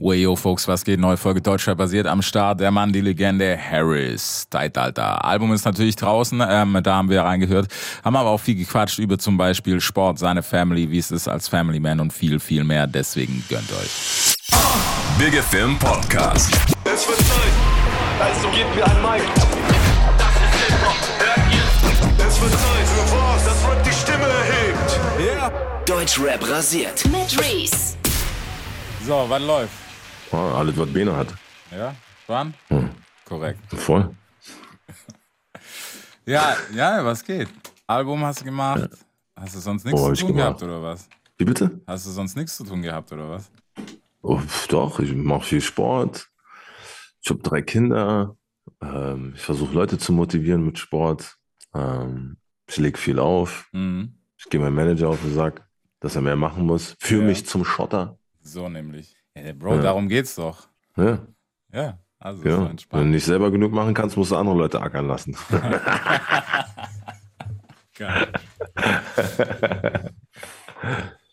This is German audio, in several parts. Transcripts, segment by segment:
Wayo, Folks, was geht? Neue Folge Deutscher basiert am Start. Der Mann, die Legende, Harris. Zeitalter. Album ist natürlich draußen, ähm, da haben wir reingehört. Haben aber auch viel gequatscht über zum Beispiel Sport, seine Family, wie es ist als Family Man und viel, viel mehr. Deswegen gönnt euch. Big Film Podcast. Es wird Zeit, also gebt mir ein Mic. Das ist Hip-Hop, hört ihr? Es wird Zeit für was, das Rap die Stimme erhebt. Yeah. Deutschrap rasiert. Mit Reese. So, wann läuft? Oh, alles, was Bene hat. Ja? Wann? Korrekt. Voll. Ja, ja, was geht? Album hast du gemacht? Hast du sonst nichts Oh, zu tun gehabt oder was? Wie bitte? Hast du sonst nichts zu tun gehabt oder was? Oh, doch, ich mache viel Sport. Ich habe drei Kinder. Ähm, ich versuche Leute zu motivieren mit Sport. Ähm, ich lege viel auf. Mhm. Ich gehe meinem Manager auf den Sack, dass er mehr machen muss. Führe Ja. mich zum Schotter. So nämlich. Ja, Bro, Ja. darum geht's doch. Ja, Ja, also ja. so Wenn du entspannt. nicht selber genug machen kannst, musst du andere Leute ackern lassen. Geil.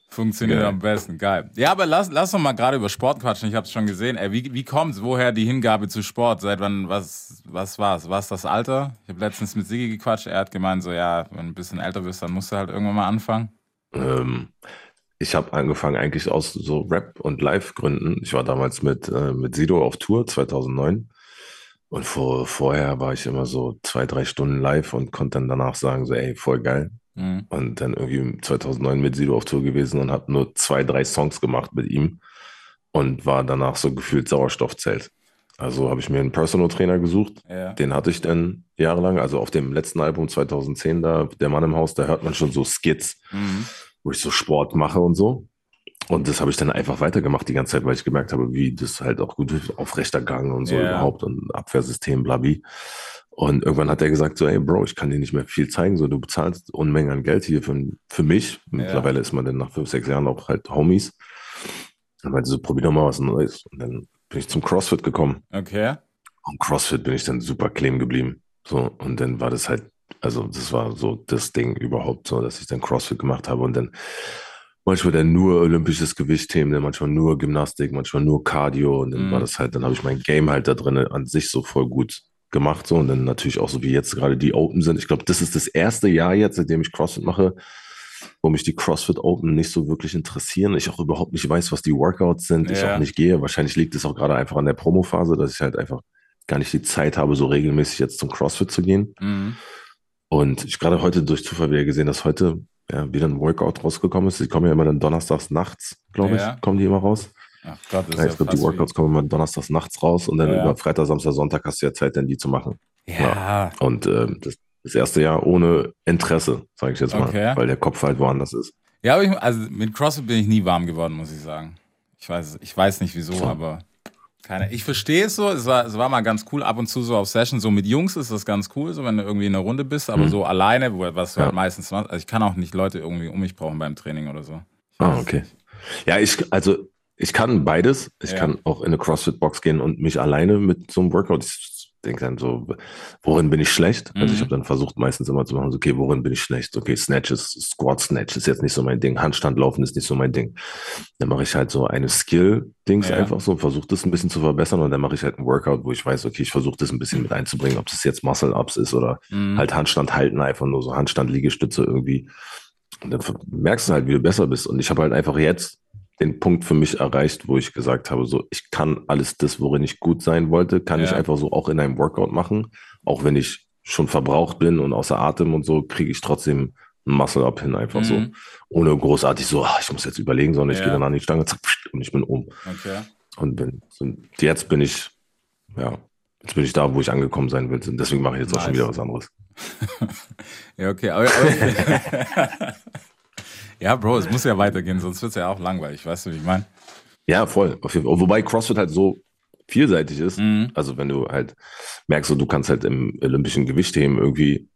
Funktioniert Geil. am besten, geil. Ja, aber lass, lass doch mal gerade über Sport quatschen. Ich habe es schon gesehen. Ey, wie, wie kommt's? Woher die Hingabe zu Sport? Seit wann, was, was war's? War's das Alter? Ich habe letztens mit Sigi gequatscht. Er hat gemeint, so, ja, wenn du ein bisschen älter bist, dann musst du halt irgendwann mal anfangen. Ähm, ich habe angefangen eigentlich aus so Rap- und Live-Gründen. Ich war damals mit, äh, mit Sido auf Tour 2009 und vor, vorher war ich immer so zwei, drei Stunden live und konnte dann danach sagen, so ey, voll geil. Mhm. Und dann irgendwie 2009 mit Sido auf Tour gewesen und habe nur zwei, drei Songs gemacht mit ihm und war danach so gefühlt Sauerstoffzelt. Also habe ich mir einen Personal Trainer gesucht. Ja. Den hatte ich dann jahrelang. Also auf dem letzten Album 2010 da, Der Mann im Haus, da hört man schon so Skits Mhm. Wo ich so Sport mache und so. Und das habe ich dann einfach weitergemacht die ganze Zeit, weil ich gemerkt habe, wie das halt auch gut ist, aufrechter Gang und so Ja. überhaupt und Abwehrsystem, blabi. Und irgendwann hat er gesagt so, ey Bro, ich kann dir nicht mehr viel zeigen, so du bezahlst Unmengen an Geld hier für, für mich. Mittlerweile ist man dann nach fünf, sechs Jahren auch halt Homies. Und meinte so, probier doch mal was Neues. Und dann bin ich zum CrossFit gekommen. Okay. Und CrossFit bin ich dann super kleben geblieben. So, und dann war das halt, also das war so das Ding überhaupt so, dass ich dann CrossFit gemacht habe und dann manchmal dann nur olympisches Gewichtheben, dann manchmal nur Gymnastik, manchmal nur Cardio und dann Mhm. war das halt, dann habe ich mein Game halt da drin an sich so voll gut gemacht so und dann natürlich auch so wie jetzt gerade die Open sind. Ich glaube, das ist das erste Jahr jetzt, seitdem ich CrossFit mache, wo mich die CrossFit Open nicht so wirklich interessieren. Ich auch überhaupt nicht weiß, was die Workouts sind. Ich Ja. auch nicht gehe. Wahrscheinlich liegt es auch gerade einfach an der Promophase, dass ich halt einfach gar nicht die Zeit habe, so regelmäßig jetzt zum CrossFit zu gehen. Mhm. Und ich gerade heute durch Zufall wieder gesehen, dass heute ja, wieder ein Workout rausgekommen ist. Die kommen ja immer dann donnerstags nachts, glaube Ja. ich, kommen die immer raus. Ach Gott, das Ja, ist ich glaube, die Workouts kommen immer donnerstags nachts raus und dann Ja. über Freitag, Samstag, Sonntag hast du ja Zeit, dann die zu machen. Ja. Und ähm, das, das erste Jahr ohne Interesse, sage ich jetzt mal, Okay. weil der Kopf halt woanders ist. Ja, aber ich, also mit CrossFit bin ich nie warm geworden, muss ich sagen. Ich weiß, ich weiß nicht wieso, So. aber keine. Ich verstehe es so. Es war, es war mal ganz cool, ab und zu so auf Session. So mit Jungs ist das ganz cool, so wenn du irgendwie in einer Runde bist, aber so alleine, was du Mhm. Ja. halt meistens. Also ich kann auch nicht Leute irgendwie um mich brauchen beim Training oder so. Ah, okay. Ja, ich, also ich kann beides. Ich Ja. kann auch in eine CrossFit-Box gehen und mich alleine mit so einem Workout. Denke dann so, worin bin ich schlecht? Also Mhm. ich habe dann versucht, meistens immer zu machen, so, okay, worin bin ich schlecht? Okay, Snatches, Squat Snatch ist jetzt nicht so mein Ding. Handstand laufen ist nicht so mein Ding. Dann mache ich halt so eine Skill-Dings Ja. einfach so, versuche das ein bisschen zu verbessern und dann mache ich halt ein Workout, wo ich weiß, okay, ich versuche das ein bisschen mit einzubringen, ob das jetzt Muscle-Ups ist oder Mhm. halt Handstand halten, einfach nur so Handstand, Liegestütze irgendwie. Und dann merkst du halt, wie du besser bist. Und ich habe halt einfach jetzt den Punkt für mich erreicht, wo ich gesagt habe, so, ich kann alles das, worin ich gut sein wollte, kann ich Ja. einfach so auch in einem Workout machen. Auch wenn ich schon verbraucht bin und außer Atem und so, kriege ich trotzdem ein Muscle-Up hin, einfach so. Mhm. Ohne großartig so, ah, ich muss jetzt überlegen, sondern ich Ja. gehe dann an die Stange, zack, und ich bin um. Okay. Und bin, und jetzt bin ich, ja, jetzt bin ich da, wo ich angekommen sein will. Und deswegen mache ich jetzt auch schon Nice. wieder was anderes. Ja, okay. Aber, aber ja, Bro, es muss ja weitergehen, sonst wird es ja auch langweilig, weißt du, wie ich meine? Ja, voll. Wobei CrossFit halt so vielseitig ist. Mhm. Also wenn du halt merkst, so, du kannst halt im olympischen Gewichtheben irgendwie,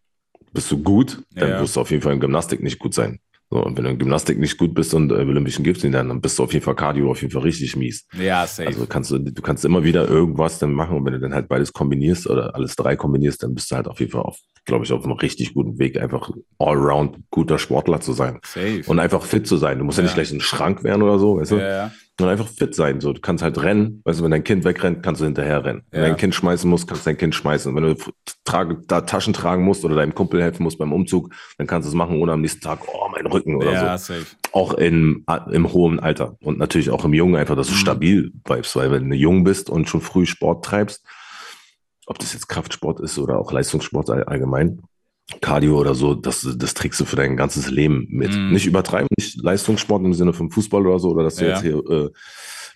bist du gut, dann Ja. wirst du auf jeden Fall in Gymnastik nicht gut sein. So, und wenn du in Gymnastik nicht gut bist und äh, im olympischen Gewichtheben, dann, dann bist du auf jeden Fall Cardio auf jeden Fall richtig mies. Ja, safe. Also kannst du, du kannst immer wieder irgendwas dann machen und wenn du dann halt beides kombinierst oder alles drei kombinierst, dann bist du halt auf jeden Fall auf, glaube ich, auf einem richtig guten Weg, einfach allround guter Sportler zu sein. safe. Und einfach fit zu sein. Du musst ja, nicht Ja. gleich ein Schrank werden oder so, weißt du? ja, ja. Und einfach fit sein. So, du kannst halt rennen. Weißt du, wenn dein Kind wegrennt, kannst du hinterher rennen. Wenn Ja. dein Kind schmeißen musst, kannst du dein Kind schmeißen. Wenn du trage, da Taschen tragen musst oder deinem Kumpel helfen musst beim Umzug, dann kannst du es machen, ohne am nächsten Tag, oh, mein Rücken oder Ja, so. safe. Auch im, im hohen Alter. Und natürlich auch im Jungen einfach, dass du Mhm. stabil bleibst. Weil wenn du jung bist und schon früh Sport treibst, ob das jetzt Kraftsport ist oder auch Leistungssport all- allgemein, Cardio oder so, das, das trägst du für dein ganzes Leben mit. Mhm. Nicht übertreiben, nicht Leistungssport im Sinne von Fußball oder so, oder dass du Ja. jetzt hier äh,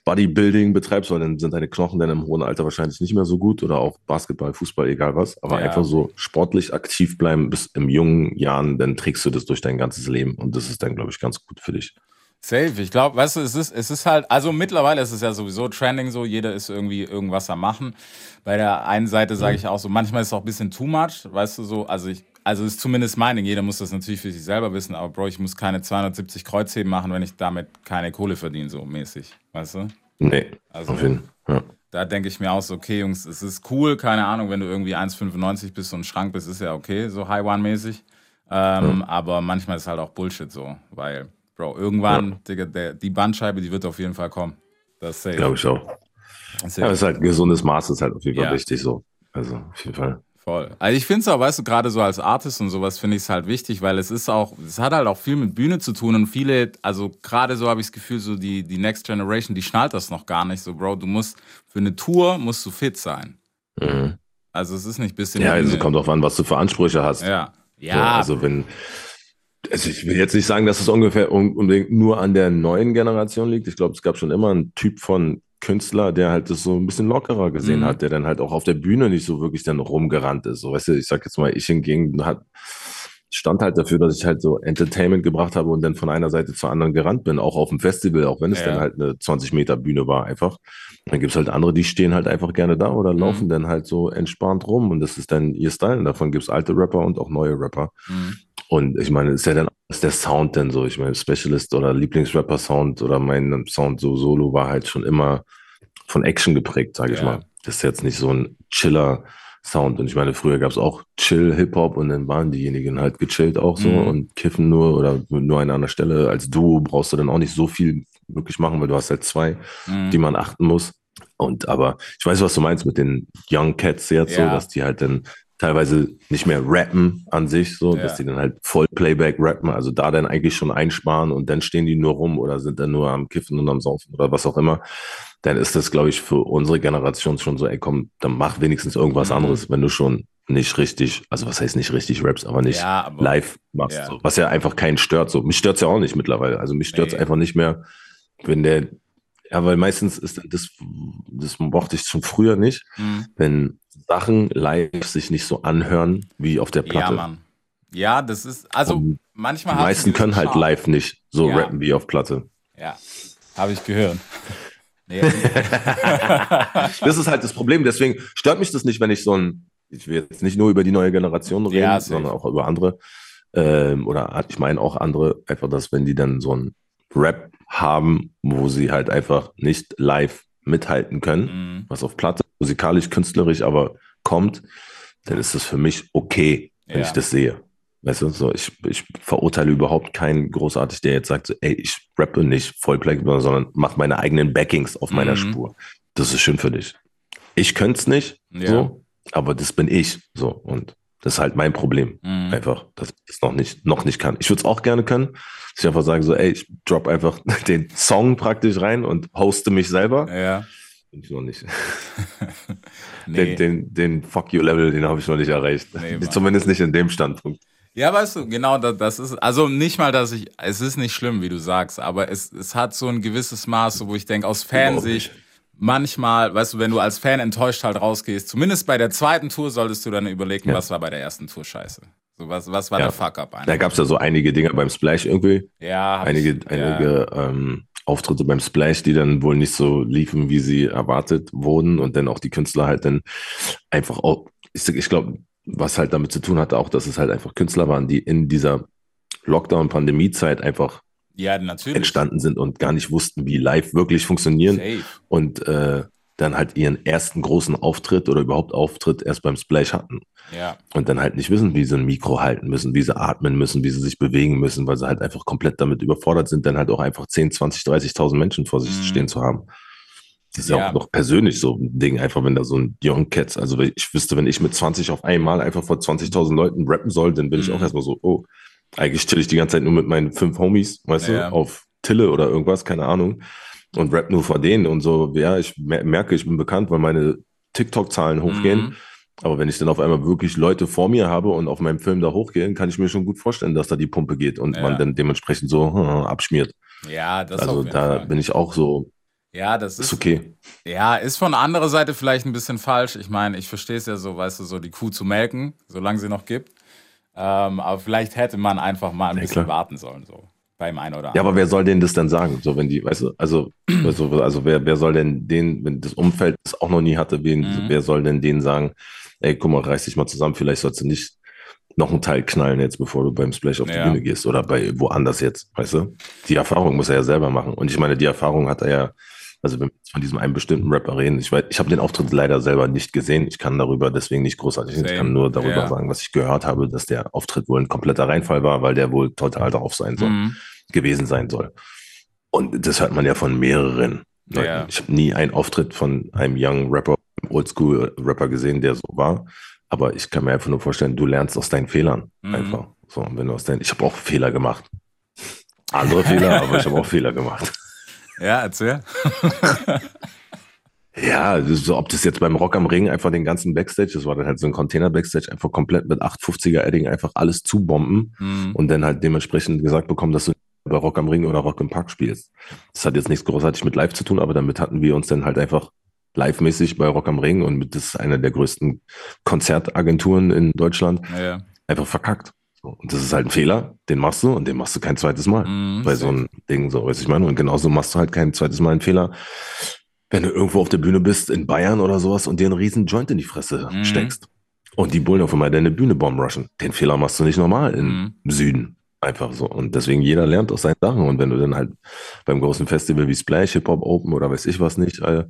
Bodybuilding betreibst, weil dann sind deine Knochen dann im hohen Alter wahrscheinlich nicht mehr so gut oder auch Basketball, Fußball, egal was. Aber Ja. einfach so sportlich aktiv bleiben bis im jungen Jahren, dann trägst du das durch dein ganzes Leben und das ist dann, glaube ich, ganz gut für dich. Safe. Ich glaube, weißt du, es ist, es ist halt, also mittlerweile ist es ja sowieso trending so, jeder ist irgendwie irgendwas am machen. Bei der einen Seite sage ich auch so, manchmal ist es auch ein bisschen too much, weißt du so, also ich, also ist zumindest meine, jeder muss das natürlich für sich selber wissen, aber Bro, ich muss keine 270 Kreuzheben machen, wenn ich damit keine Kohle verdiene, so mäßig, weißt du? Nee, Also- auf jeden Fall. Ja. Da denke ich mir auch so, okay, Jungs, es ist cool, keine Ahnung, wenn du irgendwie 1,95 bist und ein Schrank bist, ist ja okay, so High One-mäßig. Ähm, Aber manchmal ist halt auch Bullshit so, weil, Bro, irgendwann, Digga, der, die Bandscheibe, die wird auf jeden Fall kommen. Das ist safe. Glaube ich auch. Das ist Ja, ist halt ein gesundes Maß, ist halt auf jeden Fall Ja. wichtig so. Also auf jeden Fall. Voll. Also ich finde es auch, weißt du, gerade so als Artist und sowas finde ich es halt wichtig, weil es ist auch, es hat halt auch viel mit Bühne zu tun und viele, also gerade so habe ich das Gefühl, so die, die Next Generation, die schnallt das noch gar nicht. So, Bro, du musst, für eine Tour musst du fit sein. Mhm. Also es ist nicht ein bisschen. Ja, also kommt drauf an, was du für Ansprüche hast. Ja. Ja, So, also wenn, also ich will jetzt nicht sagen, dass es ungefähr un- unbedingt nur an der neuen Generation liegt. Ich glaube, es gab schon immer einen Typ von Künstler, der halt das so ein bisschen lockerer gesehen Mhm. hat, der dann halt auch auf der Bühne nicht so wirklich dann rumgerannt ist. So, weißt du, ich sag jetzt mal, ich hingegen hat, stand halt dafür, dass ich halt so Entertainment gebracht habe und dann von einer Seite zur anderen gerannt bin, auch auf dem Festival, auch wenn es Ja. dann halt eine 20 Meter Bühne war einfach. Dann gibt's halt andere, die stehen halt einfach gerne da oder laufen dann halt so entspannt rum und das ist dann ihr Style. Und davon gibt's alte Rapper und auch neue Rapper. Mhm. Und ich meine, ist ja dann ist der Sound denn so? Ich meine, Specialist oder Lieblingsrapper-Sound oder mein Sound so solo war halt schon immer von Action geprägt, sage ich Ja. mal. Das ist jetzt nicht so ein Chiller-Sound. Und ich meine, früher gab's auch Chill-Hip-Hop und dann waren diejenigen halt gechillt auch so Mhm. und kiffen nur oder nur an einer Stelle. Als Duo brauchst du dann auch nicht so viel wirklich machen, weil du hast halt zwei, Mhm. die man achten muss. Und aber ich weiß, was du meinst mit den Young Cats jetzt Ja. so, dass die halt dann teilweise nicht mehr rappen an sich, so, Ja. dass die dann halt voll Playback rappen, also da dann eigentlich schon einsparen und dann stehen die nur rum oder sind dann nur am Kiffen und am Saufen oder was auch immer. Dann ist das, glaube ich, für unsere Generation schon so, ey, komm, dann mach wenigstens irgendwas Mhm. anderes, wenn du schon nicht richtig, also was heißt nicht richtig raps, aber nicht Ja, aber- live machst, Ja. so, was ja einfach keinen stört. So, mich stört's ja auch nicht mittlerweile. Also mich stört's Nee. einfach nicht mehr, wenn der, ja, weil meistens ist das, das mochte ich schon früher nicht, Mhm. wenn Sachen live sich nicht so anhören wie auf der Ja, Platte. Mann. Ja, das ist, also Und manchmal Die meisten können halt live nicht so Ja. rappen wie auf Platte. Ja, habe ich gehört. Nee, Das ist halt das Problem. Deswegen stört mich das nicht, wenn ich so ein, ich will jetzt nicht nur über die neue Generation reden, Ja, sondern auch über andere. Ähm, oder ich meine auch andere, einfach, dass wenn die dann so ein Rap haben, wo sie halt einfach nicht live mithalten können, Mhm. was auf Platte, musikalisch, künstlerisch aber kommt, dann ist das für mich okay, wenn Ja. ich das sehe. Weißt du, so ich, ich verurteile überhaupt keinen großartig, der jetzt sagt, so, ey, ich rappe nicht Vollplay, sondern mach meine eigenen Backings auf meiner Mhm. Spur. Das ist schön für dich. Ich könnte es nicht, Ja. so, aber das bin ich, so und das ist halt mein Problem, Mhm. einfach, dass ich das noch nicht, noch nicht kann. Ich würde es auch gerne können, dass ich einfach sage so, ey, ich drop einfach den Song praktisch rein und hoste mich selber. Ja. Bin ich noch nicht. Nee. Den, den, den Fuck You Level, den habe ich noch nicht erreicht. Nee. Zumindest nicht in dem Standpunkt. Ja, weißt du, genau, das, das ist, also nicht mal, dass ich, es ist nicht schlimm, wie du sagst, aber es, es hat so ein gewisses Maß, wo ich denke, aus Fansicht, manchmal, weißt du, wenn du als Fan enttäuscht halt rausgehst, zumindest bei der zweiten Tour solltest du dann überlegen, Ja. was war bei der ersten Tour scheiße. So, was, was war Ja. der Fuck-up Da gab es ja so einige Dinge beim Splash irgendwie. Ja, Einige, ich, einige ähm, Auftritte beim Splash, die dann wohl nicht so liefen, wie sie erwartet wurden. Und dann auch die Künstler halt dann einfach auch, ich, ich glaube, was halt damit zu tun hatte, auch, dass es halt einfach Künstler waren, die in dieser Lockdown-Pandemie-Zeit einfach Ja, natürlich. entstanden sind und gar nicht wussten, wie live wirklich funktionieren. Safe. Und äh, dann halt ihren ersten großen Auftritt oder überhaupt Auftritt erst beim Splash hatten. Ja. Und dann halt nicht wissen, wie sie ein Mikro halten müssen, wie sie atmen müssen, wie sie sich bewegen müssen, weil sie halt einfach komplett damit überfordert sind, dann halt auch einfach 10, 20, 30.000 Menschen vor sich Mhm. stehen zu haben. Das ist ja, auch noch persönlich so ein Ding, einfach wenn da so ein Young Cats, also ich wüsste, wenn ich mit 20 auf einmal einfach vor 20.000 Leuten rappen soll, dann bin ich Mhm. auch erstmal so, oh, eigentlich chill ich die ganze Zeit nur mit meinen fünf Homies, weißt Ja. du, auf Tille oder irgendwas, keine Ahnung, und rap nur vor denen und so, ja, ich mer- merke, ich bin bekannt, weil meine TikTok-Zahlen hochgehen, Mhm. aber wenn ich dann auf einmal wirklich Leute vor mir habe und auf meinem Film da hochgehen, kann ich mir schon gut vorstellen, dass da die Pumpe geht und Ja. man dann dementsprechend so hm, abschmiert. Ja, das also da Fall. bin ich auch so, Ja, das ist ist okay. Ja, ist von anderer Seite vielleicht ein bisschen falsch. Ich meine, ich verstehe es ja so, weißt du, so die Kuh zu melken, solange sie noch gibt. Ähm, aber vielleicht hätte man einfach mal ein Ja, bisschen klar. warten sollen, so beim einen oder Ja, anderen. aber wer soll denen das denn sagen? So, wenn die, weißt du, also, also, also wer, wer soll denn den, wenn das Umfeld das auch noch nie hatte, wen, Mhm. wer soll denn denen sagen, ey, guck mal, reiß dich mal zusammen, vielleicht sollst du nicht noch einen Teil knallen jetzt, bevor du beim Splash auf Ja. die Bühne gehst oder bei woanders jetzt, weißt du? Die Erfahrung muss er ja selber machen. Und ich meine, die Erfahrung hat er ja, also wenn wir jetzt von diesem einen bestimmten Rapper reden, ich weiß, ich habe den Auftritt leider selber nicht gesehen. Ich kann darüber deswegen nicht großartig, reden. ich Same. kann nur darüber Ja. sagen, was ich gehört habe, dass der Auftritt wohl ein kompletter Reinfall war, weil der wohl total drauf sein soll Mhm. gewesen sein soll. Und das hört man ja von mehreren. Ja. Ich habe nie einen Auftritt von einem Young Rapper, Oldschool-Rapper gesehen, der so war. Aber ich kann mir einfach nur vorstellen, du lernst aus deinen Fehlern Mhm. einfach. So, wenn du aus deinen, ich habe auch Fehler gemacht. Andere Fehler, aber ich habe auch Fehler gemacht. Ja, erzähl. Ja, ist so, ob das jetzt beim Rock am Ring einfach den ganzen Backstage, das war dann halt so ein Container-Backstage, einfach komplett mit 850er Edding einfach alles zubomben Mhm. und dann halt dementsprechend gesagt bekommen, dass du bei Rock am Ring oder Rock im Park spielst. Das hat jetzt nichts großartig mit Live zu tun, aber damit hatten wir uns dann halt einfach live-mäßig bei Rock am Ring und mit, das ist eine der größten Konzertagenturen in Deutschland, Ja. einfach verkackt. Und das ist halt ein Fehler, den machst du und den machst du kein zweites Mal Mhm. bei so einem Ding, so, weiß ich meine. Und genauso machst du halt kein zweites Mal einen Fehler, wenn du irgendwo auf der Bühne bist in Bayern oder sowas und dir einen riesen Joint in die Fresse Mhm. steckst. Und die Bullen auf einmal deine Bühne bombrushen. Den Fehler machst du nicht normal im Mhm. Süden. Einfach so. Und deswegen jeder lernt aus seinen Sachen. Und wenn du dann halt beim großen Festival wie Splash, Hip-Hop Open oder weiß ich was nicht, äh,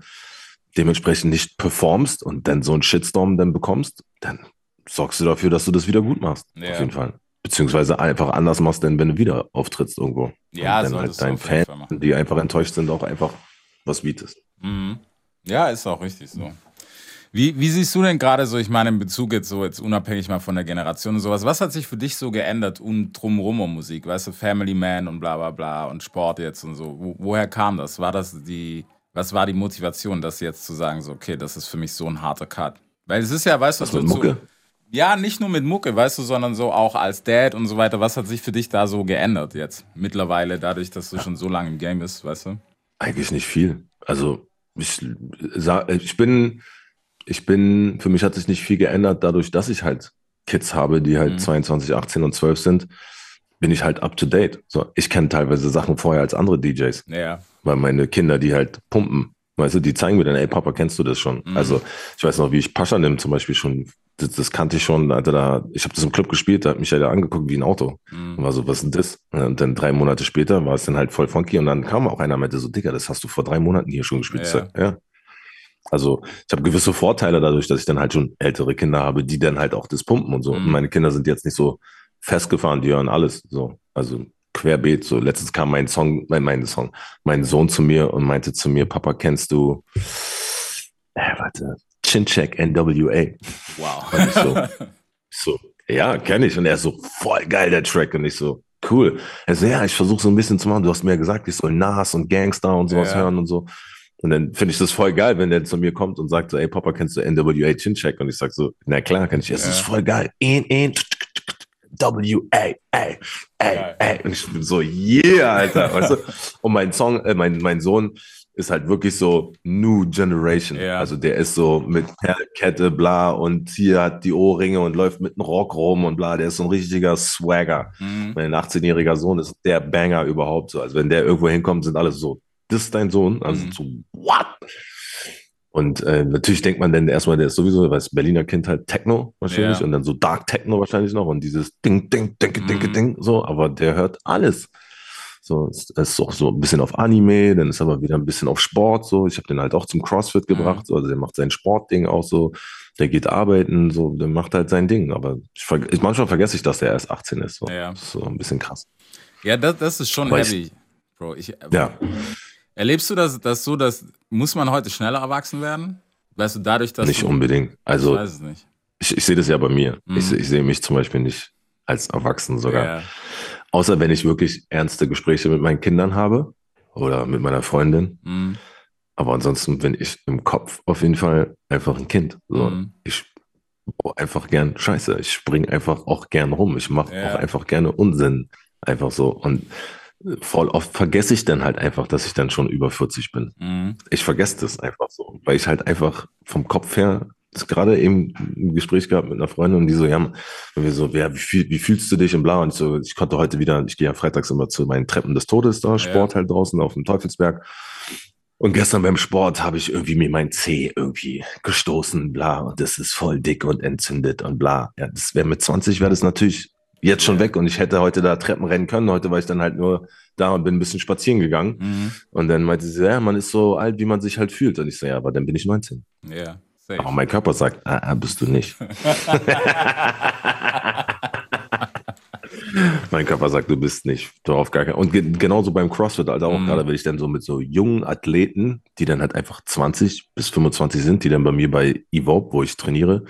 dementsprechend nicht performst und dann so einen Shitstorm dann bekommst, dann sorgst du dafür, dass du das wieder gut machst. Ja. Auf jeden Fall. Beziehungsweise einfach anders machst, denn wenn du wieder auftrittst irgendwo. Ja, und dann solltest halt deinen Fans, die einfach enttäuscht sind, auch einfach was bietest. Mhm. Ja, ist auch richtig so. Wie, wie siehst du denn gerade so, ich meine, in Bezug jetzt so, jetzt unabhängig mal von der Generation und sowas, was hat sich für dich so geändert und drumrum um Musik? Weißt du, Family Man und bla bla bla und Sport jetzt und so. Wo, woher kam das? War das die, was war die Motivation, das jetzt zu sagen, so, okay, das ist für mich so ein harter Cut? Weil es ist ja, weißt du, Was mit wird so, Mucke? Ja, nicht nur mit Mucke, weißt du, sondern so auch als Dad und so weiter. Was hat sich für dich da so geändert jetzt mittlerweile, dadurch, dass du schon so lange im Game bist, weißt du? Eigentlich nicht viel. Also ich, ich bin, ich bin, für mich hat sich nicht viel geändert, dadurch, dass ich halt Kids habe, die halt Mhm. 22, 18 und 12 sind, bin ich halt up to date. So, ich kenne teilweise Sachen vorher als andere DJs, Ja. weil meine Kinder, die halt pumpen, weißt du, die zeigen mir dann, ey Papa, kennst du das schon? Mhm. Also ich weiß noch, wie ich Pascha nimm zum Beispiel schon, das, das kannte ich schon, Alter, da, ich habe das im Club gespielt, da hat mich ja da angeguckt wie ein Auto. Mhm. Und war so, was ist denn das? Und dann drei Monate später war es dann halt voll funky und dann kam auch einer und meinte so, Digga, das hast du vor drei Monaten hier schon gespielt. Ja. ja. Also ich habe gewisse Vorteile dadurch, dass ich dann halt schon ältere Kinder habe, die dann halt auch das pumpen und so. Mhm. Und meine Kinder sind jetzt nicht so festgefahren, die hören alles so. Also querbeet. So letztens kam mein Song, mein, mein Song, mein Sohn zu mir und meinte zu mir, Papa, kennst du, äh, warte, Chincheck NWA? Wow. So, so, ja, kenne ich. Und er so, voll geil, der Track. Und ich so, cool. Er so, ja, ich versuche so ein bisschen zu machen. Du hast mir ja gesagt, ich soll Nas und Gangster und sowas Ja. hören und so. Und dann finde ich das voll geil, wenn der zu mir kommt und sagt so, ey, Papa, kennst du NWA Chincheck? Und ich sag so, na klar, kann ich. Das Ja. ist voll geil. In, in, W-A, ey, Geil. ey. Und ich bin so, yeah, Alter. Weißt du? Und mein Song, äh, mein, mein Sohn ist halt wirklich so New Generation. Ja. Also der ist so mit Perlkette, bla, und hier hat die Ohrringe und läuft mit einem Rock rum und bla. Der ist so ein richtiger Swagger. Mhm. Mein 18-jähriger Sohn ist der Banger überhaupt so. Also wenn der irgendwo hinkommt, sind alle so, das ist dein Sohn? Also Mhm. so, what? Und äh, natürlich denkt man dann erstmal, der ist sowieso, weil Berliner Kind halt Techno wahrscheinlich Ja. und dann so Dark Techno wahrscheinlich noch und dieses Ding, Ding, Ding, Ding, Mhm. Ding, so, aber der hört alles. So, es ist auch so ein bisschen auf Anime, dann ist aber wieder ein bisschen auf Sport. So, ich habe den halt auch zum CrossFit gebracht. So, also der macht sein Sportding auch so. Der geht arbeiten, so, der macht halt sein Ding. Aber ich, ich, manchmal vergesse ich, dass der erst 18 ist. So, Ja. So ein bisschen krass. Ja, das, das ist schon Aber ich- heavy, Bro. Ich, Ja, Erlebst du das, das so, dass muss man heute schneller erwachsen werden? Weißt du, dadurch, dass nicht du, unbedingt. Ich Also weiß es nicht. ich, ich sehe das ja bei mir. Mhm. Ich, ich sehe mich zum Beispiel nicht als erwachsen sogar. Ja. Außer wenn ich wirklich ernste Gespräche mit meinen Kindern habe oder mit meiner Freundin. Mhm. Aber ansonsten bin ich im Kopf auf jeden Fall einfach ein Kind. So, Mhm. Ich baue einfach gern Scheiße. Ich spring einfach auch gern rum. Ich mache Ja. auch einfach gerne Unsinn. Einfach so. Und voll oft vergesse ich dann halt einfach, dass ich dann schon über 40 bin. Mhm. Ich vergesse das einfach so, weil ich halt einfach vom Kopf her, das gerade eben ein Gespräch gehabt mit einer Freundin und die so, ja, und wir so, ja, wie, fühl, wie fühlst du dich im Blau? Und ich so, ich konnte heute wieder, ich gehe ja freitags immer zu meinen Treppen des Todes da, Sport halt draußen auf dem Teufelsberg. Und gestern beim Sport habe ich irgendwie mir mein Zeh irgendwie gestoßen, bla, und das ist voll dick und entzündet und bla. Ja, das wäre mit 20 wäre das natürlich jetzt schon weg und ich hätte heute da Treppen rennen können. Heute war ich dann halt nur da und bin ein bisschen spazieren gegangen. Mhm. Und dann meinte sie, ja, man ist so alt, wie man sich halt fühlt. Und ich so, ja, aber dann bin ich 19. Ja, safe. Aber mein Körper sagt, ah, ah, bist du nicht. mein Körper sagt, du bist nicht. Du auf gar keinen. Und ge genauso beim CrossFit, also auch Mhm. gerade, wenn ich dann so mit so jungen Athleten, die dann halt einfach 20 bis 25 sind, die dann bei mir bei Evope, wo ich trainiere,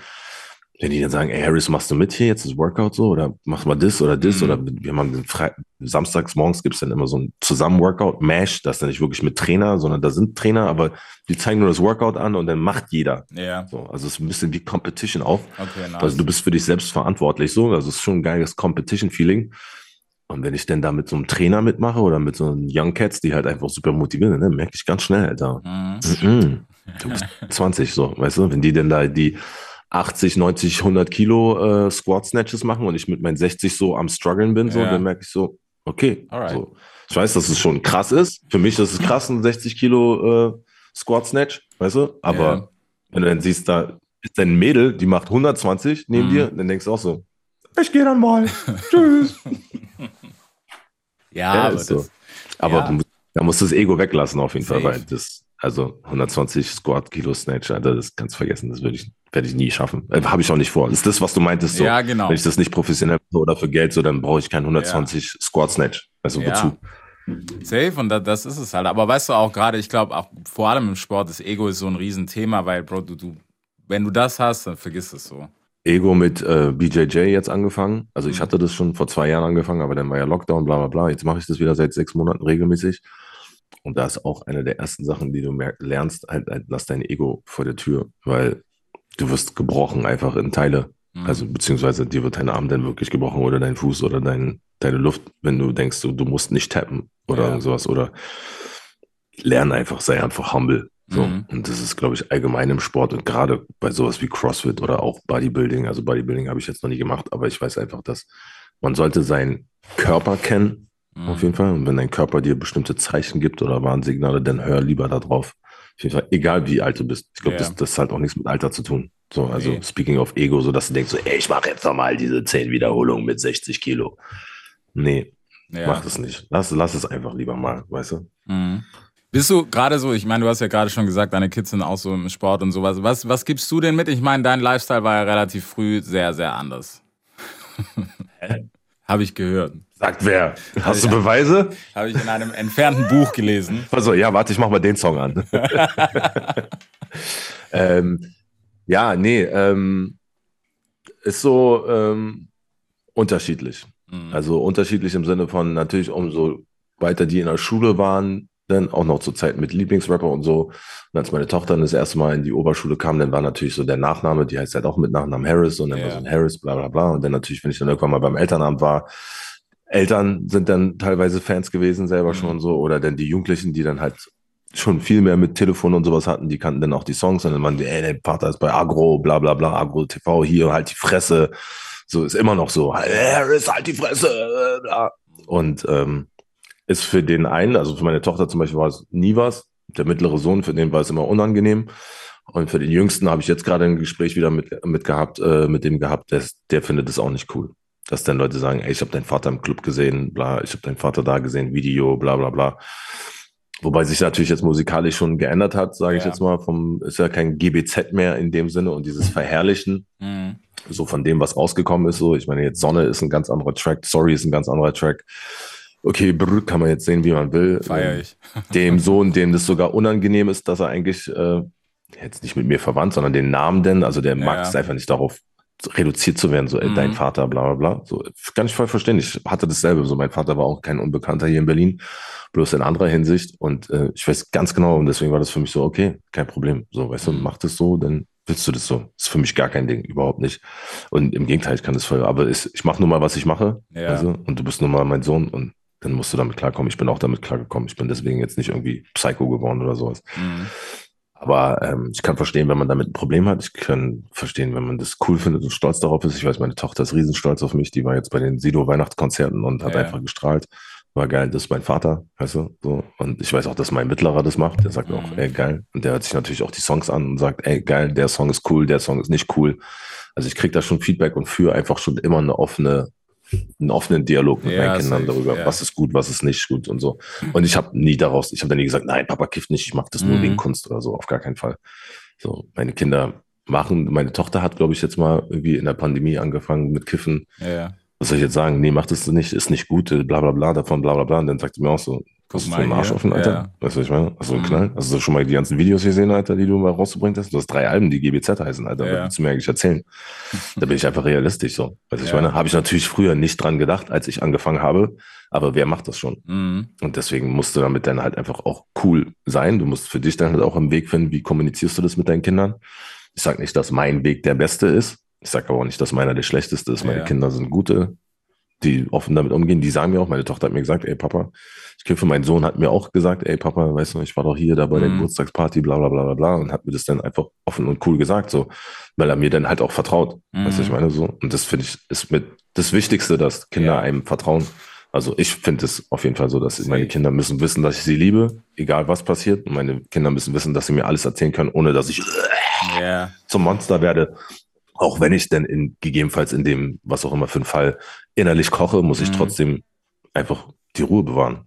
wenn die dann sagen, ey Harris, machst du mit hier jetzt das Workout so oder mach mal das oder das Mhm. oder wir haben den Fre samstags morgens gibt's dann immer so ein Zusammen-Workout, Mash, das ist dann nicht wirklich mit Trainer, sondern da sind Trainer, aber die zeigen nur das Workout an und dann macht jeder. Ja, So, also es ist ein bisschen wie Competition auch. okay, nice. Also du bist für dich selbst verantwortlich so, also es ist schon ein geiles Competition-Feeling. Und wenn ich denn da mit so einem Trainer mitmache oder mit so einem Young Cats, die halt einfach super motiviert sind, dann merke ich ganz schnell, Alter. Mhm. Mhm. Du bist 20 so, weißt du? Wenn die denn da die 80, 90, 100 Kilo äh, Squat Snatches machen und ich mit meinen 60 so am struggeln bin, so, Ja. dann merke ich so, okay. Alright. So. Ich weiß, dass es schon krass ist. Für mich ist es krass, ein 60 Kilo äh, Squat Snatch, weißt du? Aber Ja. wenn du dann siehst, da ist ein Mädel, die macht 120 neben Mhm. dir, dann denkst du auch so, ich gehe dann mal. Tschüss. Ja, Ja, aber ist so. das, Aber Ja. da musst du das Ego weglassen auf jeden Fall, Safe. weil das, also 120 Squat Kilo Snatch, Alter, das kannst du vergessen, das würde ich, werde ich nie schaffen. Äh, Habe ich auch nicht vor. Ist das, was du meintest, so? ja, genau. Wenn ich das nicht professionell oder für Geld, so, dann brauche ich keinen 120 Squat Snatch. Also Ja. wozu? Safe und da, das ist es halt. Aber weißt du auch gerade, ich glaube auch vor allem im Sport, das Ego ist so ein Riesenthema, weil, Bro, du, du, wenn du das hast, dann vergiss es so. Ego mit äh, BJJ jetzt angefangen. Also ich Mhm. hatte das schon vor zwei Jahren angefangen, aber dann war ja Lockdown, bla bla bla. Jetzt mache ich das wieder seit sechs Monaten regelmäßig. Und da ist auch eine der ersten Sachen, die du lernst, halt, halt lass dein Ego vor der Tür, weil du wirst gebrochen einfach in Teile. Mhm. Also beziehungsweise dir wird dein Arm dann wirklich gebrochen oder dein Fuß oder dein, deine Luft, wenn du denkst, du, du musst nicht tappen oder Ja. sowas. Oder lern einfach, sei einfach humble. So. Mhm. Und das ist, glaube ich, allgemein im Sport und gerade bei sowas wie CrossFit oder auch Bodybuilding. Also Bodybuilding habe ich jetzt noch nie gemacht, aber ich weiß einfach, dass man sollte seinen Körper kennen, Mhm. auf jeden Fall. Und wenn dein Körper dir bestimmte Zeichen gibt oder Warnsignale, dann hör lieber da drauf. Auf jeden Fall, egal wie alt du bist. Ich glaube, Ja. das, das hat auch nichts mit Alter zu tun. So, also Nee. speaking of Ego, so dass du denkst, so, ey, ich mache jetzt nochmal diese 10 Wiederholungen mit 60 Kilo. Nee, ja. mach das nicht. Lass, lass es einfach lieber mal, weißt du? Mhm. Bist du gerade so, ich meine, du hast ja gerade schon gesagt, deine Kids sind auch so im Sport und sowas. Was, was gibst du denn mit? Ich meine, dein Lifestyle war ja relativ früh sehr, sehr anders. Habe ich gehört. Sagt wer? Hast Ja. du Beweise? Habe ich in einem entfernten Buch gelesen. Also, ja, warte, ich mach mal den Song an. ähm, ja, nee, ähm, ist so ähm, unterschiedlich. Mhm. Also unterschiedlich im Sinne von natürlich, umso weiter die in der Schule waren, dann auch noch zur Zeit mit Lieblingsrapper und so. Und als meine Tochter dann das erste Mal in die Oberschule kam, dann war natürlich so der Nachname, die heißt halt auch mit Nachnamen Harris und dann Ja. war so ein Harris, bla bla bla. Und dann natürlich, wenn ich dann irgendwann mal beim Elternabend war, Eltern sind dann teilweise Fans gewesen selber Mhm. schon so oder dann die Jugendlichen, die dann halt schon viel mehr mit Telefon und sowas hatten, die kannten dann auch die Songs und dann waren die, ey, der Vater ist bei Agro, bla bla bla, Agro TV hier, halt die Fresse. So ist immer noch so, Harris, halt die Fresse, bla. Und ähm, ist für den einen, also für meine Tochter zum Beispiel war es nie was. Der mittlere Sohn, für den war es immer unangenehm. Und für den Jüngsten habe ich jetzt gerade ein Gespräch wieder mit, mit gehabt, äh, mit dem gehabt, der, der findet es auch nicht cool. Dass dann Leute sagen, ey, ich habe deinen Vater im Club gesehen, bla, ich habe deinen Vater da gesehen, Video, bla bla bla. Wobei sich natürlich jetzt musikalisch schon geändert hat, sage ich Ja. jetzt mal, vom ist ja kein GBZ mehr in dem Sinne und dieses Verherrlichen, Mhm. so von dem, was rausgekommen ist. So, ich meine, jetzt Sonne ist ein ganz anderer Track, Sorry ist ein ganz anderer Track. Okay, Brr kann man jetzt sehen, wie man will. Feier Ähm, ich. Dem Sohn, dem das sogar unangenehm ist, dass er eigentlich äh, jetzt nicht mit mir verwandt, sondern den Namen denn, also der mag Ja. es einfach nicht darauf reduziert zu werden, so Mhm. dein Vater, bla bla bla. So, kann ich voll verstehen. Ich hatte dasselbe. So, mein Vater war auch kein Unbekannter hier in Berlin, bloß in anderer Hinsicht. Und äh, ich weiß ganz genau, und deswegen war das für mich so, okay, kein Problem. So, weißt du, Mhm. mach das so, dann willst du das so. Ist für mich gar kein Ding, überhaupt nicht. Und im Gegenteil, ich kann das voll, aber ist, ich mache nur mal, was ich mache. Ja. Also, und du bist nun mal mein Sohn und dann musst du damit klarkommen. Ich bin auch damit klargekommen. Ich bin deswegen jetzt nicht irgendwie Psycho geworden oder sowas. Mhm. Aber ähm, ich kann verstehen, wenn man damit ein Problem hat. Ich kann verstehen, wenn man das cool findet und stolz darauf ist. Ich weiß, meine Tochter ist riesenstolz auf mich. Die war jetzt bei den Sido-Weihnachtskonzerten und hat Ja. einfach gestrahlt. War geil, das ist mein Vater, weißt du, so. Und ich weiß auch, dass mein Mittlerer das macht. Der sagt auch, Mhm. ey, geil. Und der hört sich natürlich auch die Songs an und sagt, ey, geil, der Song ist cool, der Song ist nicht cool. Also ich krieg da schon Feedback und führe einfach schon immer eine offene, einen offenen Dialog mit Ja, meinen Kindern darüber, ja. was ist gut, was ist nicht gut und so. Und ich habe nie daraus, ich habe dann nie gesagt, nein, Papa kifft nicht, ich mache das nur Mhm. wegen Kunst oder so, auf gar keinen Fall. So, meine Kinder machen, meine Tochter hat, glaube ich, jetzt mal irgendwie in der Pandemie angefangen mit Kiffen. Ja. Was soll ich jetzt sagen? Nee, mach das nicht, ist nicht gut, bla bla bla, davon bla bla bla. Und dann sagt sie mir auch so, Guck mal ein Arsch hier. offen, Alter? Ja. Weißt du, was ich meine? Hast du einen Mhm. Knall? Hast du schon mal die ganzen Videos gesehen, Alter, die du mal rausgebracht hast? Du hast drei Alben, die GBZ heißen, Alter. Ja. Was willst du mir eigentlich erzählen? da bin ich einfach realistisch so. Weißt du, ich Ja. meine, habe ich natürlich früher nicht dran gedacht, als ich angefangen habe. Aber wer macht das schon? Mhm. Und deswegen musst du damit dann halt einfach auch cool sein. Du musst für dich dann halt auch einen Weg finden, wie kommunizierst du das mit deinen Kindern. Ich sage nicht, dass mein Weg der beste ist. Ich sage aber auch nicht, dass meiner der schlechteste ist. Meine Ja. Kinder sind gute, die offen damit umgehen. Die sagen mir auch, meine Tochter hat mir gesagt, ey Papa, ich kiffe. Mein Sohn hat mir auch gesagt, ey Papa, weißt du, ich war doch hier da bei der Mhm. Geburtstagsparty, bla bla bla bla bla und hat mir das dann einfach offen und cool gesagt, so, weil er mir dann halt auch vertraut. Weißt du, ich Mhm. meine so. Und das finde ich ist mit das Wichtigste, dass Kinder Ja. einem vertrauen. Also ich finde es auf jeden Fall so, dass meine Kinder müssen wissen, dass ich sie liebe, egal was passiert. Und meine Kinder müssen wissen, dass sie mir alles erzählen können, ohne dass ich Ja. zum Monster werde. Auch wenn ich denn in, gegebenenfalls in dem, was auch immer für ein Fall, innerlich koche, muss ich Mhm. trotzdem einfach die Ruhe bewahren.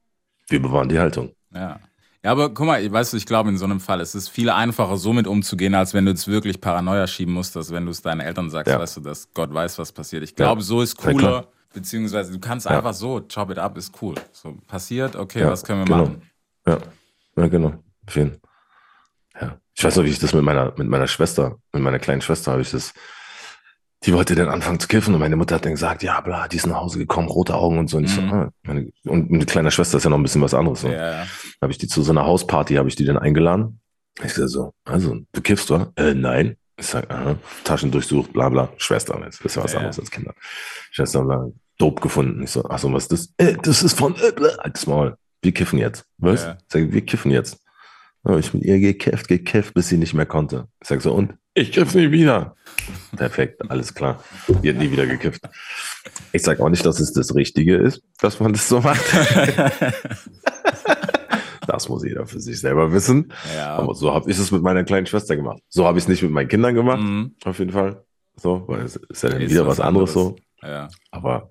Wir bewahren die Haltung. Ja. Ja, aber guck mal, weißt du, ich glaube, in so einem Fall ist es viel einfacher, so mit umzugehen, als wenn du jetzt wirklich Paranoia schieben musst, als wenn du es deinen Eltern sagst, Ja. weißt du, dass Gott weiß, was passiert. Ich glaube, Ja. so ist cooler, beziehungsweise du kannst Ja. einfach so, chop it up, ist cool. So, passiert, okay, was können wir genau. machen? Ja, ja genau. Jeden. Ja. Ich weiß noch, wie ich das mit meiner, mit meiner Schwester, mit meiner kleinen Schwester habe ich das, die wollte dann anfangen zu kiffen und meine Mutter hat dann gesagt, ja, bla, die ist nach Hause gekommen, rote Augen und so. Und, ich so, Mhm. ah, meine, und eine kleine Schwester ist ja noch ein bisschen was anderes. So. Ja, habe ich die zu so einer Hausparty, habe ich die dann eingeladen. Ich sag so, also, du kiffst, oder? Äh, nein. Ich sag, aha, Taschen durchsucht, bla bla, Schwester, das ist ja was Ja. anderes als Kinder. Schwester, bla, dope gefunden. Ich so, ach so, was ist das? Äh, das ist von, äh, bla, altes Maul. Wir kiffen jetzt. Was? Ja. Ich sag, wir kiffen jetzt. Dann hab ich mit ihr gekifft, gekifft, bis sie nicht mehr konnte. Ich sag so, und? Ich kiff nie wieder. Perfekt, alles klar. Die hat nie wieder gekifft. Ich sag auch nicht, dass es das Richtige ist, dass man das so macht. Das muss jeder für sich selber wissen. ja. Aber so habe ich es mit meiner kleinen Schwester gemacht. So habe ich es nicht mit meinen Kindern gemacht, Mhm. auf jeden Fall. So, weil es ist ja dann Ist wieder was was anderes so. Ja. Aber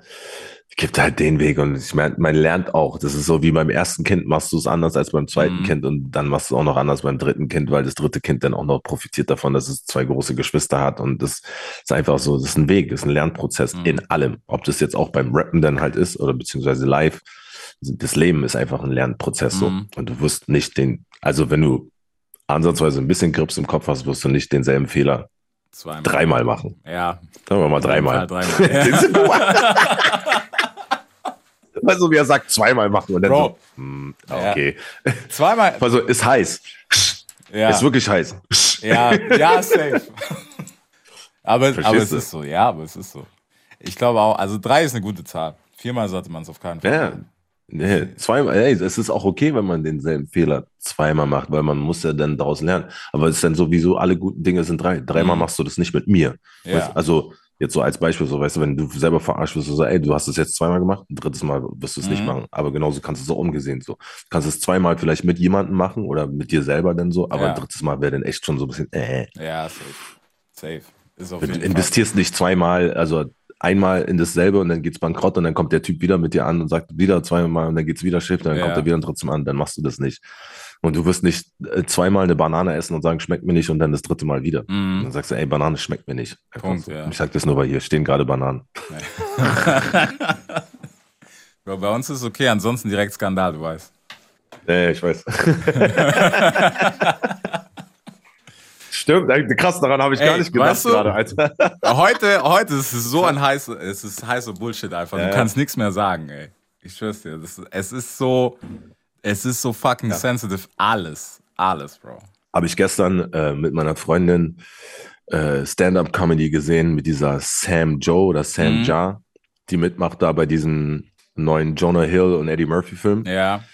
gibt halt den Weg und ich meine, man lernt auch. Das ist so wie beim ersten Kind machst du es anders als beim zweiten Mhm. Kind und dann machst du es auch noch anders beim dritten Kind, weil das dritte Kind dann auch noch profitiert davon, dass es zwei große Geschwister hat und das ist einfach so, das ist ein Weg, das ist ein Lernprozess Mhm. in allem. Ob das jetzt auch beim Rappen dann halt ist oder beziehungsweise live. Das Leben ist einfach ein Lernprozess so Mhm. und du wirst nicht den, also wenn du ansatzweise ein bisschen Grips im Kopf hast, wirst du nicht denselben Fehler Zweimal. dreimal machen. Ja. Sagen wir mal dreimal. Fall Dreimal. Den sind du- Also wie er sagt, zweimal machen und dann Bro. so, hm, okay. Zweimal. Also ist heiß. Ja. Ist wirklich heiß. Ja, ja, safe. aber, Verstehst aber es du? ist so, ja, aber es ist so. Ich glaube auch, also drei ist eine gute Zahl. Viermal sollte man es auf keinen Fall. Ja. machen. Nee, zweimal, ey, es ist auch okay, wenn man denselben Fehler zweimal macht, weil man muss ja dann daraus lernen. Aber es ist dann sowieso, alle guten Dinge sind drei. Dreimal Mhm. machst du das nicht mit mir. Ja. Weißt, also jetzt so als Beispiel, so weißt du, wenn du selber verarscht wirst, so ey, du hast es jetzt zweimal gemacht, ein drittes Mal wirst du es nicht Mhm. machen. Aber genauso kannst du es auch umgesehen so. Du kannst es zweimal vielleicht mit jemandem machen oder mit dir selber dann so, aber Ja. ein drittes Mal wäre dann echt schon so ein bisschen, äh. Ja, safe. Safe. Ist auf Du jeden Fall. investierst nicht zweimal, also einmal in dasselbe und dann geht's bankrott und dann kommt der Typ wieder mit dir an und sagt wieder zweimal und dann geht's wieder schief, dann Ja. kommt er wieder trotzdem an, dann machst du das nicht. Und du wirst nicht äh, zweimal eine Banane essen und sagen, schmeckt mir nicht und dann das dritte Mal wieder. Und dann sagst du, ey, Banane schmeckt mir nicht. Mhm. Punkt, ja. Ich sag das nur, weil hier stehen gerade Bananen. Bro, bei uns ist es okay, ansonsten direkt Skandal, du weißt. Ja, ich weiß. Stimmt, ey, krass, daran habe ich Ey, gar nicht gedacht weißt du- gerade, Alter. Heute, heute ist es so ein heißer, es ist heißer Bullshit einfach. Ja. Du kannst nichts mehr sagen, ey. Ich schwör's dir. Das, es ist so, es ist so fucking sensitive. Alles, alles, Bro. Habe ich gestern äh, mit meiner Freundin äh, Stand-up-Comedy gesehen mit dieser Sam Joe oder Sam Mhm. Ja, die mitmacht da bei diesem neuen Jonah Hill und Eddie Murphy-Film. Ja.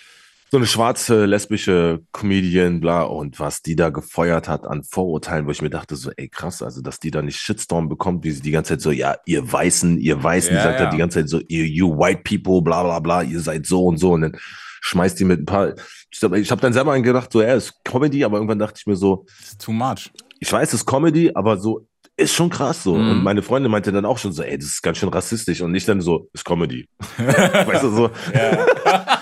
So eine schwarze, lesbische Comedian, bla, und was die da gefeuert hat an Vorurteilen, wo ich mir dachte, so, ey, krass, also, dass die da nicht Shitstorm bekommt, wie sie die ganze Zeit so, ja, ihr Weißen, ihr Weißen, Ja, die sagt ja. ja die ganze Zeit so, ihr, you white people, bla, bla, bla, ihr seid so und so, und dann schmeißt die mit ein paar, ich habe ich hab dann selber gedacht, so, ja, ist Comedy, aber irgendwann dachte ich mir so, It's too much. ich weiß, es ist Comedy, aber so, ist schon krass so. Mhm. Und meine Freundin meinte dann auch schon so, ey, das ist ganz schön rassistisch und nicht dann so, ist Comedy. weißt du, so.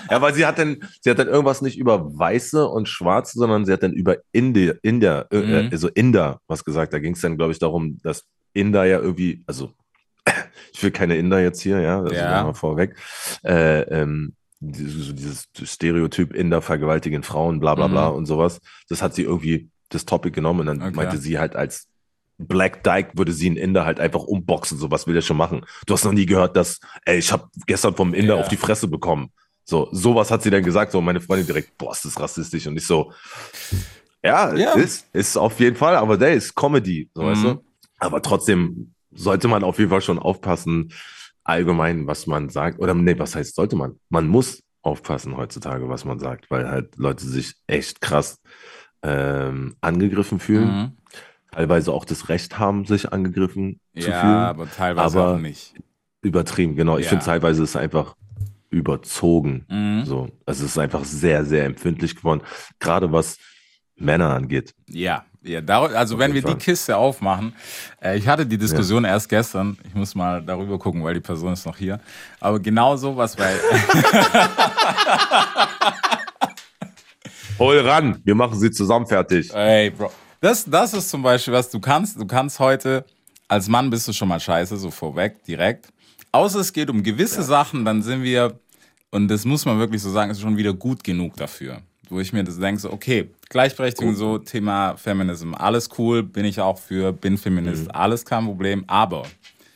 Ja. weil sie hat dann, sie hat dann irgendwas nicht über Weiße und Schwarze, sondern sie hat dann über Inder, Inder, äh, Mhm. also Inder was gesagt. Da ging es dann, glaube ich, darum, dass Inder ja irgendwie, also ich will keine Inder jetzt hier, ja, das Ja. ist mal vorweg. Äh, ähm, dieses, so dieses Stereotyp Inder vergewaltigen Frauen, bla bla bla Mhm. und sowas. Das hat sie irgendwie das Topic genommen und dann Okay. meinte sie halt als Black Dyke würde sie einen Inder halt einfach umboxen, so was will der schon machen. Du hast noch nie gehört, dass, ey, ich habe gestern vom Inder Ja. auf die Fresse bekommen. So, sowas hat sie dann gesagt, so meine Freundin direkt, boah, ist das rassistisch und ich so, ja, Ja. ist, ist auf jeden Fall, aber der ist Comedy, so weißt Mhm. du. Aber trotzdem sollte man auf jeden Fall schon aufpassen, allgemein, was man sagt. Oder nee, was heißt sollte man? Man muss aufpassen heutzutage, was man sagt, weil halt Leute sich echt krass ähm, angegriffen fühlen, Mhm. teilweise auch das Recht haben, sich angegriffen zu Ja, fühlen. aber teilweise Aber- auch nicht. Übertrieben, genau. Ich Ja. finde teilweise ist es einfach überzogen. Mhm. So, also es ist einfach sehr, sehr empfindlich geworden, gerade was Männer angeht. Ja, ja dar also Auf wenn wir jeden die Fall. Kiste aufmachen, äh, ich hatte die Diskussion erst gestern, ich muss mal darüber gucken, weil die Person ist noch hier, aber genau so was bei, Hol ran, wir machen sie zusammen fertig. ey Bro, das, das ist zum Beispiel was, du kannst, du kannst heute, als Mann bist du schon mal scheiße, so vorweg, direkt, außer es geht um gewisse Sachen, dann sind wir, und das muss man wirklich so sagen, ist schon wieder gut genug dafür. Wo ich mir das denke, so, okay, Gleichberechtigung, so Thema Feminism, alles cool, bin ich auch für, bin Feminist, alles kein Problem. Aber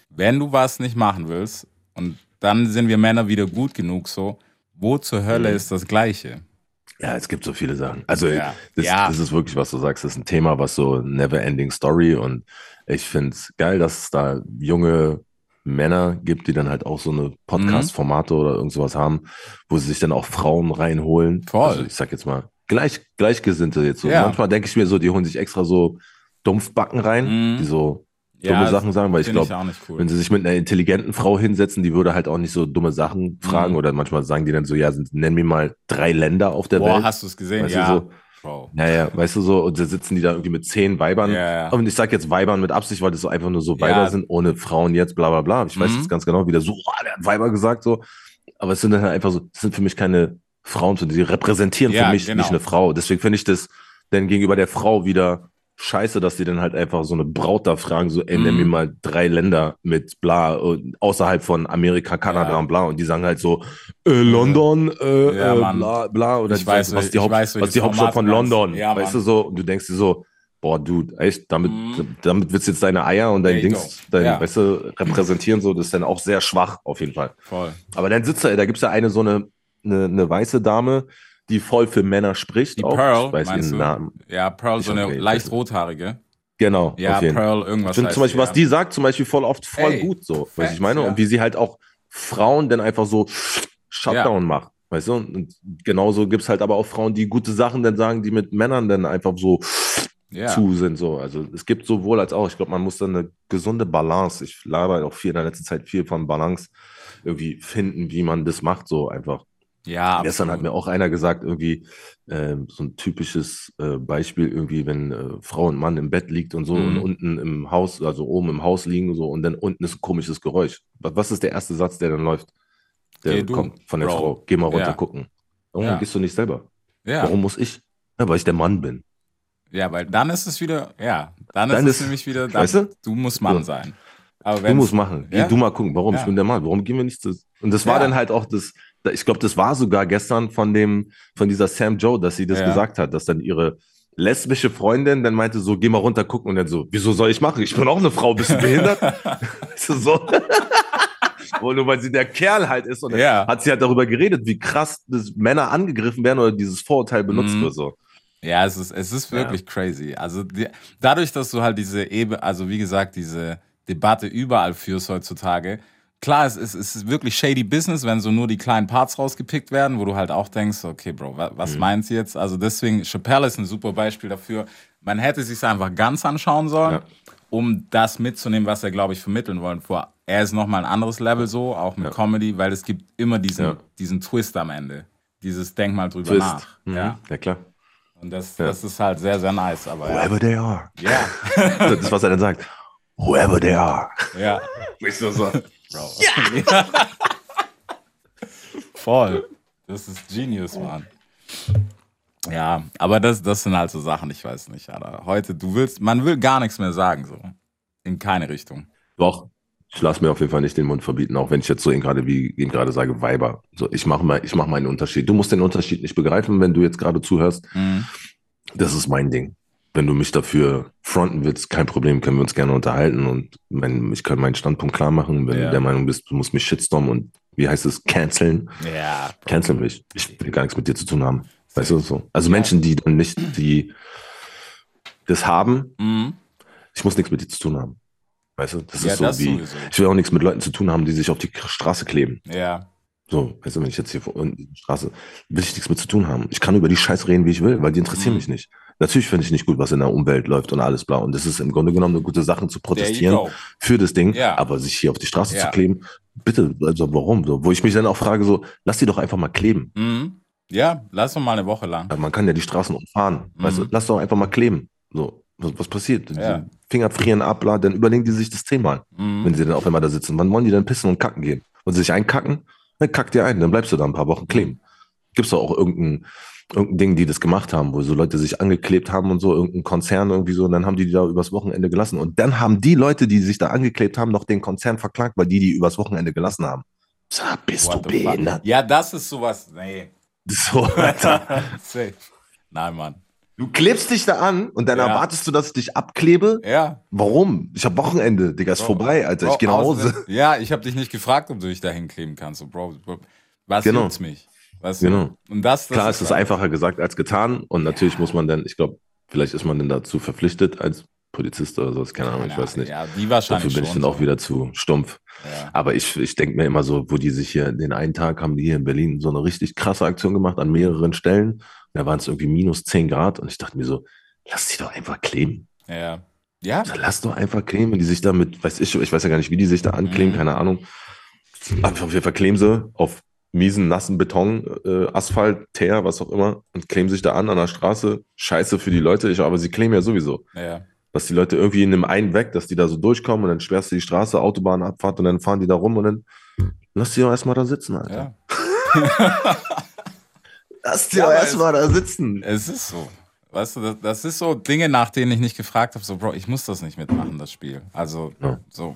wenn du was nicht machen willst, und dann sind wir Männer wieder gut genug, so, wo zur Hölle ist das Gleiche? Ja, es gibt so viele Sachen. Also Ja. Das, Ja. das ist wirklich, was du sagst, das ist ein Thema, was so never ending story und ich finde es geil, dass es da junge Männer gibt, die dann halt auch so eine Podcast-Formate oder irgend sowas haben, wo sie sich dann auch Frauen reinholen. Voll. Also ich sag jetzt mal, gleich, Gleichgesinnte jetzt so. Ja. Manchmal denke ich mir so, die holen sich extra so Dumpfbacken rein, Mhm. die so dumme Sachen sagen, weil ich glaube, cool. wenn sie sich mit einer intelligenten Frau hinsetzen, die würde halt auch nicht so dumme Sachen fragen Mhm. oder manchmal sagen die dann so, ja, nenn mir mal drei Länder auf der Boah, Welt. hast du es gesehen? Weißt ja. so- Bro. Ja, ja, weißt du so, und da sitzen die da irgendwie mit zehn Weibern. Ja, ja. Und ich sag jetzt Weibern mit Absicht, weil das so einfach nur so Weiber Ja. sind, ohne Frauen jetzt, bla bla bla. Ich weiß Mhm. jetzt ganz genau, wie der so, oh, der hat Weiber gesagt, so. Aber es sind dann halt einfach so, das sind für mich keine Frauen, sondern die repräsentieren für mich genau. nicht eine Frau. Deswegen finde ich das dann gegenüber der Frau wieder scheiße, dass die dann halt einfach so eine Braut da fragen, so, ey, nenn Mhm. mir mal drei Länder mit bla, außerhalb von Amerika, Kanada Ja. und bla. Und die sagen halt so, äh, London, äh, Ja, äh, bla, bla. Oder Ich weiß, was ich die, Haupt, weiß, was die Hauptstadt von. London, Ja, weißt Mann. du so, und du denkst dir so, boah, Dude, echt, damit, Mhm. damit willst du jetzt deine Eier und dein you Dings, dein, Ja. weißt du, repräsentieren, so, das ist dann auch sehr schwach, auf jeden Fall. Voll. Aber dann sitzt da, da gibt's ja eine so eine, eine, eine weiße Dame, die voll für Männer spricht. Die auch. Pearl, ich weiß meinst ihren du? Namen. Ja, Pearl, Ich so eine leicht rothaarige. Genau, Ja. Pearl, Ich irgendwas. finde heißt zum Beispiel, was ja. die sagt, zum Beispiel voll oft voll Ey, gut so, weißt du, Facts, ich meine? ja. Und wie sie halt auch Frauen dann einfach so Shutdown macht, weißt du? Und genauso gibt's halt aber auch Frauen, die gute Sachen dann sagen, die mit Männern dann einfach so Ja. zu sind, so. Also es gibt sowohl als auch. Ich glaube, man muss dann eine gesunde Balance. Ich laber auch viel in der letzten Zeit viel von Balance irgendwie finden, wie man das macht, so einfach. Ja, Gestern hat mir auch einer gesagt, irgendwie ähm, so ein typisches äh, Beispiel, irgendwie, wenn äh, Frau und Mann im Bett liegt und so Mhm. und unten im Haus, also oben im Haus liegen und so und dann unten ist ein komisches Geräusch. Was, was ist der erste Satz, der dann läuft? Der Geh du, kommt von der Bro. Frau. Geh mal runter Ja. gucken. Warum Ja. gehst du nicht selber? Ja. Warum muss ich? Ja, weil ich der Mann bin. Ja, weil dann ist es wieder, ja, dann, Dann ist es nämlich wieder, dann, weißt du? du musst Mann sein. Aber Du musst machen. Geh Ja. du mal gucken. Warum? Ja. Ich bin der Mann. Warum gehen wir nicht zu. Und das war Ja. dann halt auch das, ich glaube, das war sogar gestern von dem, von dieser Sam Joe, dass sie das Ja. gesagt hat, dass dann ihre lesbische Freundin dann meinte so, geh mal runter gucken und dann so, wieso soll ich machen? Ich bin auch eine Frau, bist du behindert? So. Und nur weil sie der Kerl halt ist und dann Ja. hat sie halt darüber geredet, wie krass das Männer angegriffen werden oder dieses Vorurteil benutzt Mhm. wird so. Ja, es ist, es ist wirklich crazy. Also die, dadurch, dass du halt diese Ebene, also wie gesagt, diese Debatte überall führst heutzutage, klar, es ist, es ist wirklich shady Business, wenn so nur die kleinen Parts rausgepickt werden, wo du halt auch denkst, okay, Bro, wa, Mhm. was meint sie jetzt? Also deswegen, Chappelle ist ein super Beispiel dafür. Man hätte sich einfach ganz anschauen sollen, Ja. um das mitzunehmen, was er, glaube ich, vermitteln wollen. Vor, er ist nochmal ein anderes Level so, auch mit Ja. Comedy, weil es gibt immer diesen, Ja. diesen Twist am Ende. Dieses Denk mal drüber Twist. nach. Mhm. Ja. ja, klar. Und das, das ist halt sehr, sehr nice. Aber. Whoever they are. Ja, Das ist, was er dann sagt. Whoever they are. ja. Ich so, so. Bro. Voll. Das ist Genius, Mann. Ja, aber das, das sind halt so Sachen, ich weiß nicht, Alter. Heute, du willst, man will gar nichts mehr sagen, so. In keine Richtung. Doch, ich lasse mir auf jeden Fall nicht den Mund verbieten, auch wenn ich jetzt so eben gerade, wie eben gerade sage, Weiber. So, ich mache mal, ich mache meinen Unterschied. Du musst den Unterschied nicht begreifen, wenn du jetzt gerade zuhörst. Mhm. Das ist mein Ding. Wenn du mich dafür fronten willst, kein Problem, können wir uns gerne unterhalten und mein, ich kann meinen Standpunkt klar machen. Wenn Ja. du der Meinung bist, du musst mich shitstormen und wie heißt es, canceln, Ja. Bro. cancel mich. Ich will gar nichts mit dir zu tun haben. Weißt du so? Also Menschen, die dann nicht, die das haben, Mhm. ich muss nichts mit dir zu tun haben. Weißt du? Das Ja, ist so das wie, sowieso. ich will auch nichts mit Leuten zu tun haben, die sich auf die Straße kleben. Ja. So, weißt du, wenn ich jetzt hier vor die Straße, will ich nichts mit zu tun haben. Ich kann über die Scheiße reden, wie ich will, weil die interessieren Mhm. mich nicht. Natürlich finde ich nicht gut, was in der Umwelt läuft und alles bla. Und das ist im Grunde genommen eine gute Sache zu protestieren für das Ding, Ja. aber sich hier auf die Straße Ja. zu kleben, bitte, also warum? So, wo ich mich dann auch frage, so, lass die doch einfach mal kleben. Mhm. Ja, lass doch mal eine Woche lang. Man kann ja die Straßen umfahren. Weißt du, Mhm. lass doch einfach mal kleben. So, was, was passiert? Ja. Die Finger frieren ab, bla, dann überlegen die sich das zehnmal. Mhm. wenn sie dann auf einmal da sitzen. Wann wollen die dann pissen und kacken gehen? Und sie sich einkacken? Dann kackt ihr ein, dann bleibst du da ein paar Wochen kleben. Gibt's doch auch irgendein, irgendein Ding, die das gemacht haben, wo so Leute sich angeklebt haben und so, irgendein Konzern irgendwie so, und dann haben die die da übers Wochenende gelassen. Und dann haben die Leute, die sich da angeklebt haben, noch den Konzern verklagt, weil die die übers Wochenende gelassen haben. Sag, bist What du behindert? Ja, das ist sowas. Nee. So, Alter. Nein, Mann. Du klebst dich da an und dann Ja. erwartest du, dass ich dich abklebe? Ja. Warum? Ich hab Wochenende, Digga, ist vorbei, Alter. Ich Bro, gehe nach Hause. Ja, ich habe dich nicht gefragt, ob du dich da hinkleben kannst. So, Bro, Bro, was Genau. juckt's mich? Weißt Genau. Du? Und das, das Klar, es ist einfacher gesagt als getan und natürlich muss man dann, ich glaube, vielleicht ist man dann dazu verpflichtet als Polizist oder so, keine Ahnung, ich Ja, weiß nicht. Ja, die wahrscheinlich Dafür bin ich dann auch wieder zu stumpf. Ja. Aber ich, ich denke mir immer so, wo die sich hier, den einen Tag haben die hier in Berlin so eine richtig krasse Aktion gemacht an mehreren Stellen. Da waren es irgendwie minus 10 Grad und ich dachte mir so, lass die doch einfach kleben. Ja. Ja, Also lass doch einfach kleben, wenn die sich damit, weiß ich, ich weiß ja gar nicht, wie die sich da ankleben, Mhm. keine Ahnung. Auf jeden Fall kleben sie auf miesen, nassen Beton, äh, Asphalt, Teer, was auch immer, und kleben sich da an an der Straße. Scheiße für die Leute, ich, aber sie kleben ja sowieso. ja. Dass die Leute irgendwie in einem einen weg, dass die da so durchkommen und dann sperrst du die Straße, Autobahnabfahrt und dann fahren die da rum und dann lass die doch erstmal da sitzen, Alter. ja. Lass die Ja, doch erstmal da sitzen. Es ist so. Weißt du, das, das ist so Dinge, nach denen ich nicht gefragt habe. So, Bro, ich muss das nicht mitmachen, das Spiel. Also, Ja. so.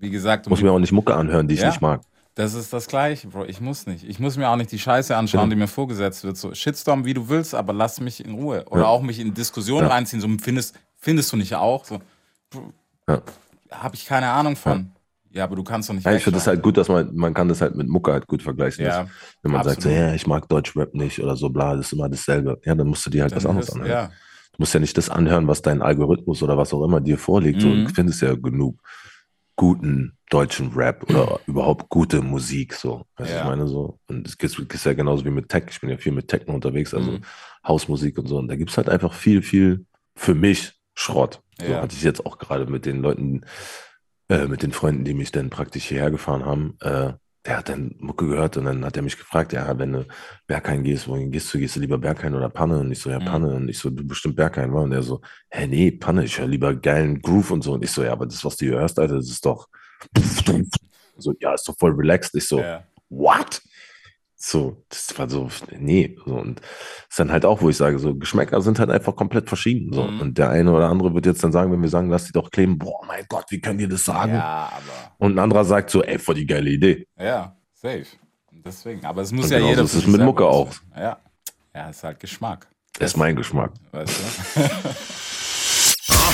Wie gesagt, Muss mir auch nicht Mucke anhören, die ich nicht mag. Das ist das Gleiche, Bro. Ich muss nicht. Ich muss mir auch nicht die Scheiße anschauen, Genau. die mir vorgesetzt wird. So, Shitstorm, wie du willst, aber lass mich in Ruhe. Oder Ja. auch mich in Diskussionen Ja. reinziehen. So, findest, findest du nicht auch? So, Ja. habe ich keine Ahnung von. Ja, aber du kannst doch nicht. Ja, ich finde es wegschauen. halt gut, dass man, man kann das halt mit Mucke halt gut vergleichen. Ja, Wenn man sagt, so, absolut. ja, ich mag Deutschrap nicht oder so, bla, das ist immer dasselbe. Ja, dann musst du dir halt was Dann anderes ist- anhören. Ja, Du musst ja nicht das anhören, was dein Algorithmus oder was auch immer dir vorlegt. So, Mhm. du findest ja genug guten deutschen Rap oder überhaupt gute Musik. So, weißt du, Ja. ich meine so. Und es gibt ist ja genauso wie mit Tech. Ich bin ja viel mit Techno unterwegs, also Mhm. Hausmusik und so. Und da gibt es halt einfach viel, viel für mich Schrott. So Ja. hatte ich jetzt auch gerade mit den Leuten, äh, mit den Freunden, die mich dann praktisch hierher gefahren haben. Äh, der hat dann Mucke gehört und dann hat er mich gefragt, ja, wenn du Berghain gehst, wohin gehst du? Gehst du lieber Berghain oder Panne? Und ich so, ja, Panne. Und ich so, du bestimmt Berghain, war. Und er so, hä, nee, Panne, ich höre lieber geilen Groove und so. Und ich so, ja, aber das, was du hier hörst, Alter, das ist doch so, ja, ist doch voll relaxed. Ich so, Ja. what? So, das war so, nee. So, und das ist dann halt auch, wo ich sage, so, Geschmäcker sind halt einfach komplett verschieden. So. Mhm. Und der eine oder andere wird jetzt dann sagen, wenn wir sagen, lass die doch kleben, boah, mein Gott, wie können die das sagen? Ja, aber. Und ein anderer sagt so, ey, voll die geile Idee. Ja, safe. Und Deswegen. Aber es muss Und ja genauso jeder. ist es sich mit Mucke auch. Ja. Ja, ist halt Geschmack. Das ist mein Geschmack. Weißt du?